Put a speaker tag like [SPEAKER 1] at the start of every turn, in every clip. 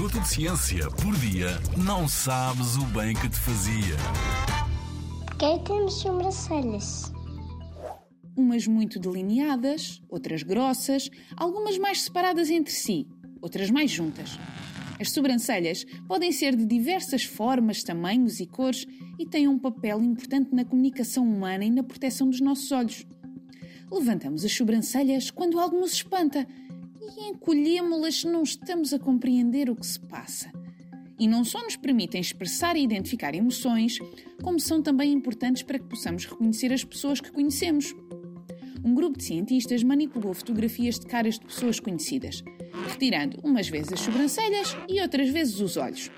[SPEAKER 1] minuto de ciência por dia, não sabes o bem que te fazia.
[SPEAKER 2] Quem temos sobrancelhas?
[SPEAKER 3] Umas muito delineadas, outras grossas, algumas mais separadas entre si, outras mais juntas. As sobrancelhas podem ser de diversas formas, tamanhos e cores e têm um papel importante na comunicação humana e na proteção dos nossos olhos. Levantamos as sobrancelhas quando algo nos espanta e encolhemos-las se não estamos a compreender o que se passa. E não só nos permitem expressar e identificar emoções, como são também importantes para que possamos reconhecer as pessoas que conhecemos. Um grupo de cientistas manipulou fotografias de caras de pessoas conhecidas, retirando umas vezes as sobrancelhas e outras vezes os olhos.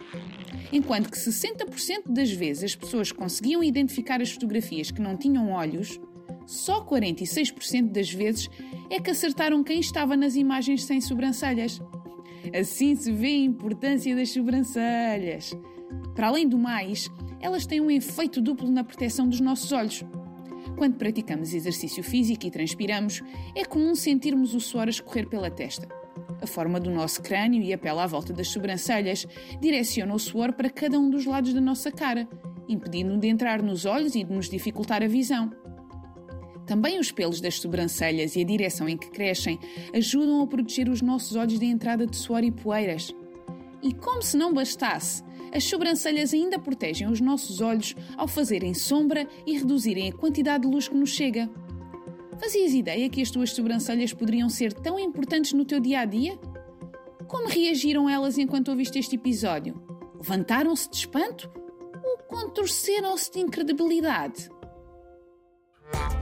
[SPEAKER 3] Enquanto que 60% das vezes as pessoas conseguiam identificar as fotografias que não tinham olhos, só 46% das vezes é que acertaram quem estava nas imagens sem sobrancelhas. Assim se vê a importância das sobrancelhas. Para além do mais, elas têm um efeito duplo na proteção dos nossos olhos. Quando praticamos exercício físico e transpiramos, é comum sentirmos o suor a escorrer pela testa. A forma do nosso crânio e a pele à volta das sobrancelhas direciona o suor para cada um dos lados da nossa cara, impedindo de entrar nos olhos e de nos dificultar a visão. Também os pelos das sobrancelhas e a direção em que crescem ajudam a proteger os nossos olhos da entrada de suor e poeiras. E como se não bastasse, as sobrancelhas ainda protegem os nossos olhos ao fazerem sombra e reduzirem a quantidade de luz que nos chega. Fazias ideia que as tuas sobrancelhas poderiam ser tão importantes no teu dia a dia? Como reagiram elas enquanto ouviste este episódio? Levantaram-se de espanto ou contorceram-se de incredibilidade?